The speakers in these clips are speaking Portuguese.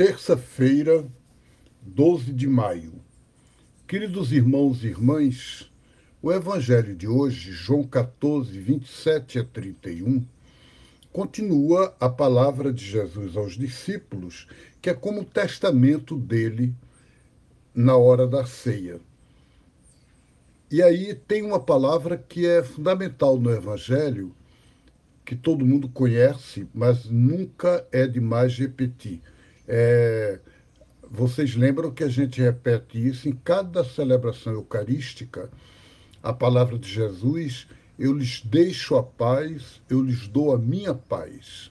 terça-feira, 12 de maio. Queridos irmãos e irmãs, o evangelho de hoje, João 14, 27 a 31, continua a palavra de Jesus aos discípulos, que é como o testamento dele na hora da ceia. E aí tem uma palavra que é fundamental no evangelho, que todo mundo conhece, mas nunca é demais repetir é, vocês lembram que a gente repete isso em cada celebração eucarística, a palavra de Jesus, eu lhes deixo a paz, eu lhes dou a minha paz.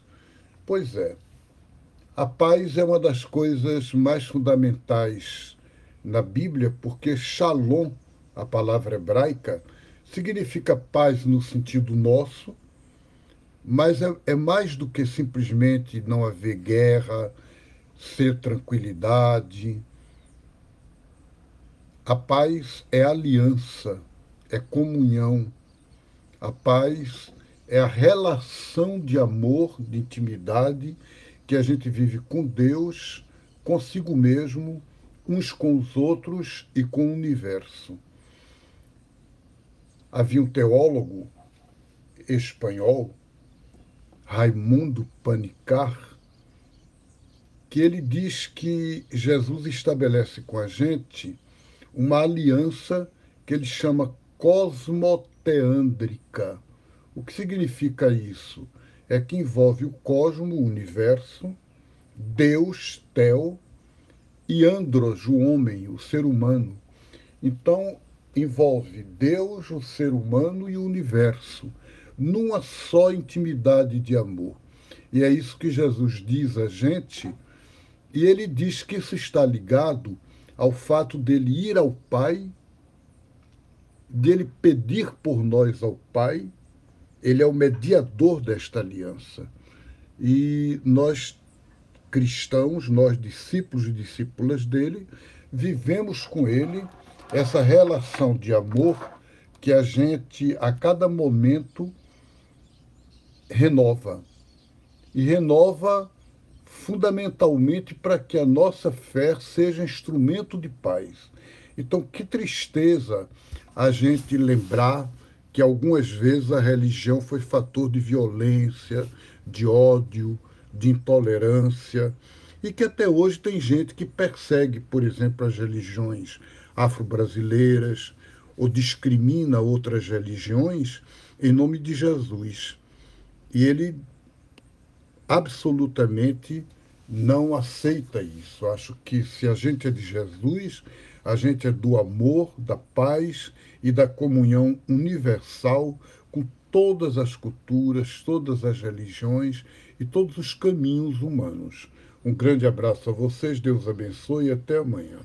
Pois é, a paz é uma das coisas mais fundamentais na Bíblia, porque shalom, a palavra hebraica, significa paz no sentido nosso, mas é, é mais do que simplesmente não haver guerra, ser tranquilidade. A paz é aliança, é comunhão. A paz é a relação de amor, de intimidade que a gente vive com Deus, consigo mesmo, uns com os outros e com o universo. Havia um teólogo espanhol, Raimundo Panicar, que ele diz que Jesus estabelece com a gente uma aliança que ele chama cosmoteândrica. O que significa isso? É que envolve o cosmo, o universo, Deus, Tel, e Andros, o homem, o ser humano. Então, envolve Deus, o ser humano e o universo, numa só intimidade de amor. E é isso que Jesus diz a gente e ele diz que isso está ligado ao fato dele ir ao Pai, dele pedir por nós ao Pai. Ele é o mediador desta aliança. E nós, cristãos, nós, discípulos e discípulas dele, vivemos com ele essa relação de amor que a gente, a cada momento, renova. E renova fundamentalmente para que a nossa fé seja instrumento de paz. Então, que tristeza a gente lembrar que algumas vezes a religião foi fator de violência, de ódio, de intolerância, e que até hoje tem gente que persegue, por exemplo, as religiões afro-brasileiras ou discrimina outras religiões em nome de Jesus. E ele absolutamente não aceita isso. Acho que se a gente é de Jesus, a gente é do amor, da paz e da comunhão universal com todas as culturas, todas as religiões e todos os caminhos humanos. Um grande abraço a vocês, Deus abençoe e até amanhã.